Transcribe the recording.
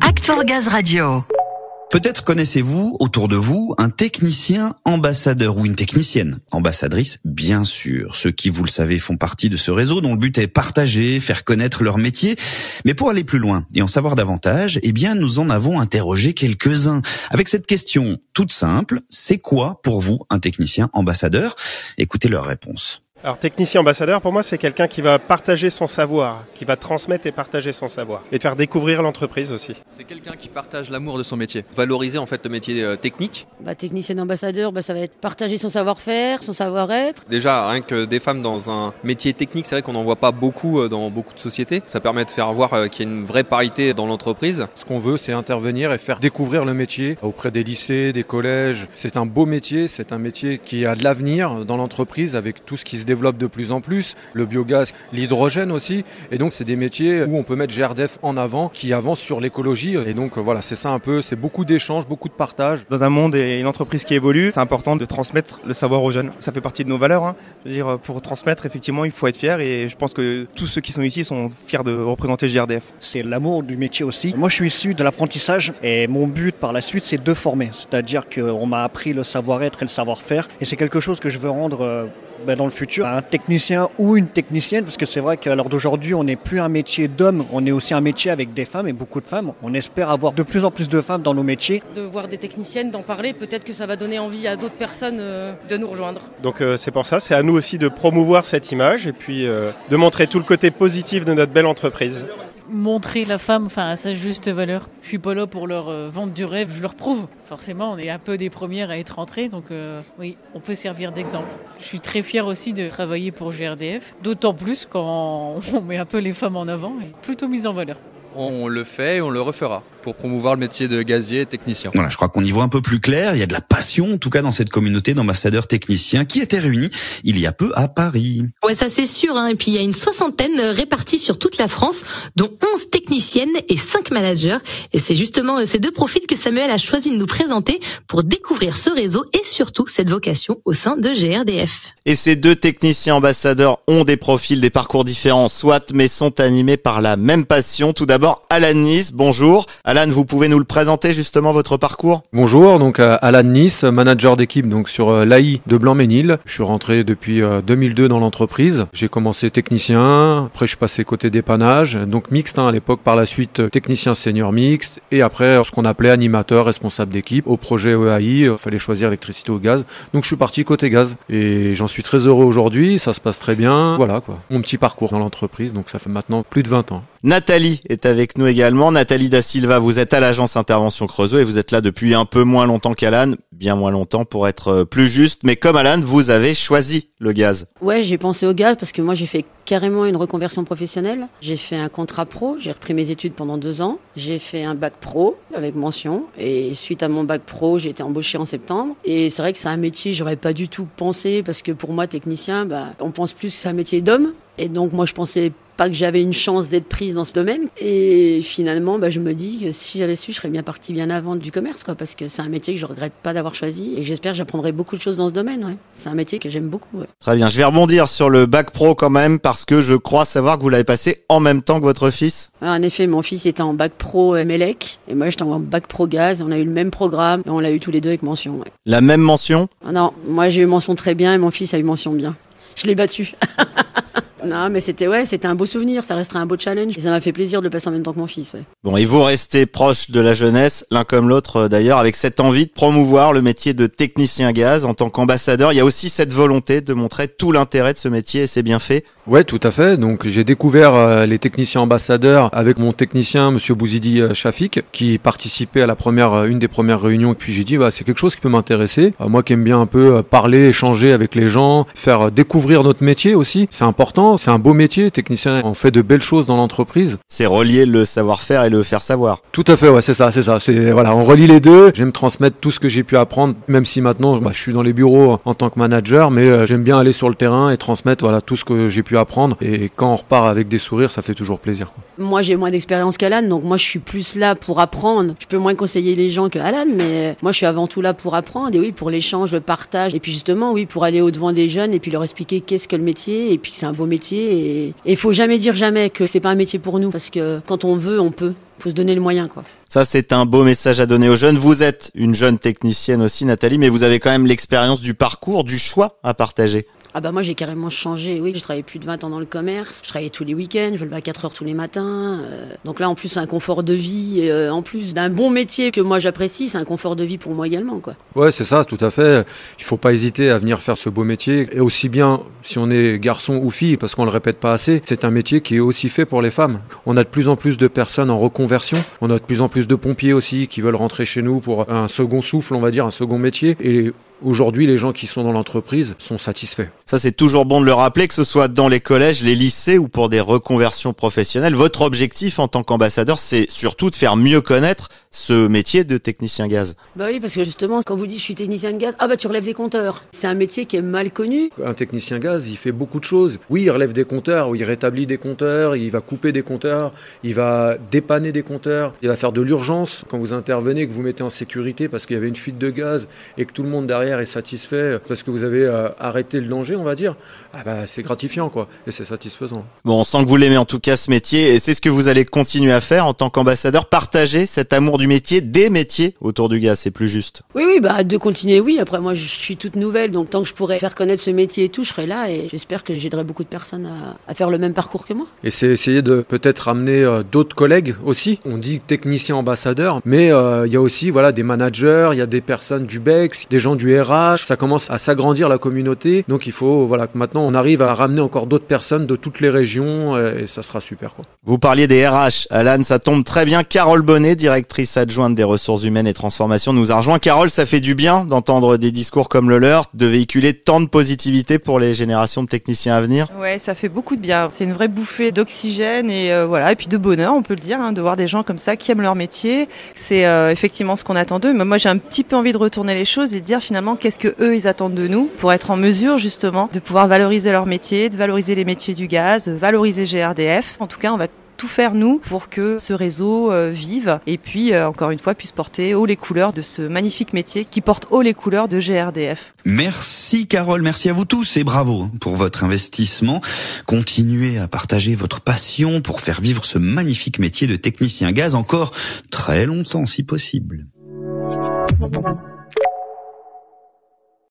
Act for Gaz Radio. Peut-être connaissez-vous autour de vous un technicien ambassadeur ou une technicienne ambassadrice, bien sûr. Ceux qui, vous le savez, font partie de ce réseau dont le but est partager, faire connaître leur métier. Mais pour aller plus loin et en savoir davantage, eh bien, nous en avons interrogé quelques-uns avec cette question toute simple. C'est quoi pour vous un technicien ambassadeur? Écoutez leur réponse. Alors technicien ambassadeur, pour moi, c'est quelqu'un qui va partager son savoir, qui va transmettre et partager son savoir, et faire découvrir l'entreprise aussi. C'est quelqu'un qui partage l'amour de son métier, valoriser en fait le métier euh, technique. Bah, technicien ambassadeur, bah, ça va être partager son savoir-faire, son savoir-être. Déjà, rien que des femmes dans un métier technique, c'est vrai qu'on n'en voit pas beaucoup euh, dans beaucoup de sociétés. Ça permet de faire voir euh, qu'il y a une vraie parité dans l'entreprise. Ce qu'on veut, c'est intervenir et faire découvrir le métier auprès des lycées, des collèges. C'est un beau métier, c'est un métier qui a de l'avenir dans l'entreprise avec tout ce qui se développe de plus en plus, le biogaz, l'hydrogène aussi. Et donc, c'est des métiers où on peut mettre GRDF en avant, qui avance sur l'écologie. Et donc, voilà, c'est ça un peu, c'est beaucoup d'échanges, beaucoup de partage. Dans un monde et une entreprise qui évolue, c'est important de transmettre le savoir aux jeunes. Ça fait partie de nos valeurs. Hein. Je veux dire, pour transmettre, effectivement, il faut être fier. Et je pense que tous ceux qui sont ici sont fiers de représenter GRDF. C'est l'amour du métier aussi. Moi, je suis issu de l'apprentissage et mon but par la suite, c'est de former. C'est-à-dire qu'on m'a appris le savoir-être et le savoir-faire. Et c'est quelque chose que je veux rendre euh, ben, dans le futur un technicien ou une technicienne, parce que c'est vrai qu'à l'heure d'aujourd'hui, on n'est plus un métier d'homme, on est aussi un métier avec des femmes et beaucoup de femmes. On espère avoir de plus en plus de femmes dans nos métiers. De voir des techniciennes, d'en parler, peut-être que ça va donner envie à d'autres personnes euh, de nous rejoindre. Donc euh, c'est pour ça, c'est à nous aussi de promouvoir cette image et puis euh, de montrer tout le côté positif de notre belle entreprise montrer la femme enfin, à sa juste valeur. Je suis pas là pour leur euh, vendre du rêve, je leur prouve. Forcément, on est un peu des premières à être entrées, donc euh, oui, on peut servir d'exemple. Je suis très fière aussi de travailler pour GRDF, d'autant plus quand on met un peu les femmes en avant et plutôt mise en valeur. On le fait et on le refera pour promouvoir le métier de gazier et technicien. Voilà, je crois qu'on y voit un peu plus clair. Il y a de la passion, en tout cas, dans cette communauté d'ambassadeurs techniciens qui étaient réunis il y a peu à Paris. Ouais, ça c'est sûr. Hein. Et puis il y a une soixantaine répartis sur toute la France, dont 11 techniciennes et 5 managers. Et c'est justement euh, ces deux profils que Samuel a choisi de nous présenter pour découvrir ce réseau et surtout cette vocation au sein de GRDF. Et ces deux techniciens ambassadeurs ont des profils, des parcours différents, soit, mais sont animés par la même passion. Tout d'abord, Alan Nice, bonjour. Alan, vous pouvez nous le présenter justement votre parcours? Bonjour, donc euh, Alan Nice, manager d'équipe donc sur euh, l'AI de Blanc-Ménil. Je suis rentré depuis 2002 euh, dans l'entreprise. J'ai commencé technicien, après je suis passé côté dépannage, donc mixte hein, à l'époque, par la suite technicien senior mixte et après ce qu'on appelait animateur, responsable d'équipe. Au projet EAI, il fallait choisir électricité ou gaz. Donc je suis parti côté gaz et j'en suis très heureux aujourd'hui, ça se passe très bien. Voilà quoi, mon petit parcours dans l'entreprise, donc ça fait maintenant plus de 20 ans. Nathalie est avec nous également. Nathalie Da Silva, vous êtes à l'agence Intervention Creusot et vous êtes là depuis un peu moins longtemps qu'Alan, bien moins longtemps pour être euh, plus juste. Mais comme Alan, vous avez choisi le gaz. Ouais, j'ai pensé au gaz parce que moi j'ai fait carrément une reconversion professionnelle. J'ai fait un contrat pro, j'ai repris mes études pendant deux ans. J'ai fait un bac pro avec mention et suite à mon bac pro, j'ai été embauché en septembre. Et c'est vrai que c'est un métier, j'aurais pas du tout pensé parce que pour moi technicien, bah, on pense plus que c'est un métier d'homme. Et donc moi je pensais pas que j'avais une chance d'être prise dans ce domaine. Et finalement, bah, je me dis que si j'avais su, je serais bien partie bien avant du commerce, quoi, parce que c'est un métier que je regrette pas d'avoir choisi et j'espère que j'apprendrai beaucoup de choses dans ce domaine. Ouais. C'est un métier que j'aime beaucoup. Ouais. Très bien, je vais rebondir sur le bac pro quand même, parce que je crois savoir que vous l'avez passé en même temps que votre fils. En effet, mon fils était en bac pro MLEC et moi j'étais en bac pro gaz. On a eu le même programme et on l'a eu tous les deux avec mention. Ouais. La même mention? Ah Non, moi j'ai eu mention très bien et mon fils a eu mention bien. Je l'ai battu. Non, mais c'était ouais, c'était un beau souvenir, ça restera un beau challenge. Et ça m'a fait plaisir de le passer en même temps que mon fils. Ouais. Bon, et vous restez proche de la jeunesse, l'un comme l'autre euh, d'ailleurs, avec cette envie de promouvoir le métier de technicien gaz en tant qu'ambassadeur. Il y a aussi cette volonté de montrer tout l'intérêt de ce métier et c'est bien fait. Ouais, tout à fait. Donc j'ai découvert euh, les techniciens ambassadeurs avec mon technicien Monsieur Bouzidi euh, Chafik, qui participait à la première, une des premières réunions. Et puis j'ai dit, bah c'est quelque chose qui peut m'intéresser. moi qui aime bien un peu parler, échanger avec les gens, faire découvrir notre métier aussi, c'est important c'est un beau métier, technicien. On fait de belles choses dans l'entreprise. C'est relier le savoir-faire et le faire savoir. Tout à fait, ouais, c'est ça, c'est ça. C'est voilà, on relie les deux. J'aime transmettre tout ce que j'ai pu apprendre, même si maintenant, bah, je suis dans les bureaux en tant que manager, mais euh, j'aime bien aller sur le terrain et transmettre voilà tout ce que j'ai pu apprendre. Et quand on repart avec des sourires, ça fait toujours plaisir. Quoi. Moi, j'ai moins d'expérience qu'Alan, donc moi, je suis plus là pour apprendre. Je peux moins conseiller les gens que Alan, mais moi, je suis avant tout là pour apprendre et oui, pour l'échange, le partage, et puis justement, oui, pour aller au devant des jeunes et puis leur expliquer qu'est-ce que le métier et puis que c'est un beau métier et il faut jamais dire jamais que c'est pas un métier pour nous parce que quand on veut, on peut. Faut se donner le moyen, quoi. Ça, c'est un beau message à donner aux jeunes. Vous êtes une jeune technicienne aussi, Nathalie, mais vous avez quand même l'expérience du parcours, du choix à partager. Ah bah moi j'ai carrément changé, oui, je travaillais plus de 20 ans dans le commerce, je travaillais tous les week-ends, je me levais à 4 heures tous les matins. euh, donc là en plus un confort de vie, euh, en plus d'un bon métier que moi j'apprécie, c'est un confort de vie pour moi également quoi. Ouais, c'est ça, tout à fait. Il faut pas hésiter à venir faire ce beau métier. Et aussi bien si on est garçon ou fille, parce qu'on le répète pas assez, c'est un métier qui est aussi fait pour les femmes. On a de plus en plus de personnes en reconversion. On a de plus en plus de pompiers aussi qui veulent rentrer chez nous pour un second souffle, on va dire, un second métier. Et Aujourd'hui, les gens qui sont dans l'entreprise sont satisfaits. Ça, c'est toujours bon de le rappeler, que ce soit dans les collèges, les lycées ou pour des reconversions professionnelles. Votre objectif en tant qu'ambassadeur, c'est surtout de faire mieux connaître ce métier de technicien gaz. Bah oui, parce que justement, quand vous dites je suis technicien de gaz, ah bah tu relèves les compteurs. C'est un métier qui est mal connu. Un technicien gaz, il fait beaucoup de choses. Oui, il relève des compteurs, il rétablit des compteurs, il va couper des compteurs, il va dépanner des compteurs, il va faire de l'urgence quand vous intervenez, que vous mettez en sécurité parce qu'il y avait une fuite de gaz et que tout le monde derrière est satisfait parce que vous avez euh, arrêté le danger, on va dire. Ah bah c'est gratifiant quoi et c'est satisfaisant. Bon, on sent que vous l'aimez en tout cas ce métier et c'est ce que vous allez continuer à faire en tant qu'ambassadeur, partager cet amour du métier, des métiers autour du gaz, c'est plus juste. Oui, oui, bah de continuer, oui. Après, moi, je suis toute nouvelle, donc tant que je pourrais faire connaître ce métier et tout, je serai là et j'espère que j'aiderai beaucoup de personnes à, à faire le même parcours que moi. Et c'est essayer de peut-être ramener euh, d'autres collègues aussi. On dit technicien ambassadeur, mais euh, il y a aussi voilà des managers, il y a des personnes du BEX, des gens du RH. Ça commence à s'agrandir la communauté, donc il faut voilà que maintenant on arrive à ramener encore d'autres personnes de toutes les régions euh, et ça sera super quoi. Vous parliez des RH, Alan, ça tombe très bien. Carole Bonnet, directrice adjointe des ressources humaines et transformation, nous a rejoint. Carole, ça fait du bien d'entendre des discours comme le leur, de véhiculer tant de positivité pour les générations de techniciens à venir. Ouais, ça fait beaucoup de bien. C'est une vraie bouffée d'oxygène et euh, voilà, et puis de bonheur, on peut le dire, hein, de voir des gens comme ça qui aiment leur métier. C'est euh, effectivement ce qu'on attend d'eux. Mais moi, j'ai un petit peu envie de retourner les choses et de dire finalement qu'est-ce que eux ils attendent de nous pour être en mesure justement de pouvoir valoriser leur métier, de valoriser les métiers du gaz, valoriser GRDF. En tout cas, on va faire nous pour que ce réseau euh, vive et puis euh, encore une fois puisse porter haut les couleurs de ce magnifique métier qui porte haut les couleurs de GRDF. Merci Carole, merci à vous tous et bravo pour votre investissement. Continuez à partager votre passion pour faire vivre ce magnifique métier de technicien gaz encore très longtemps si possible.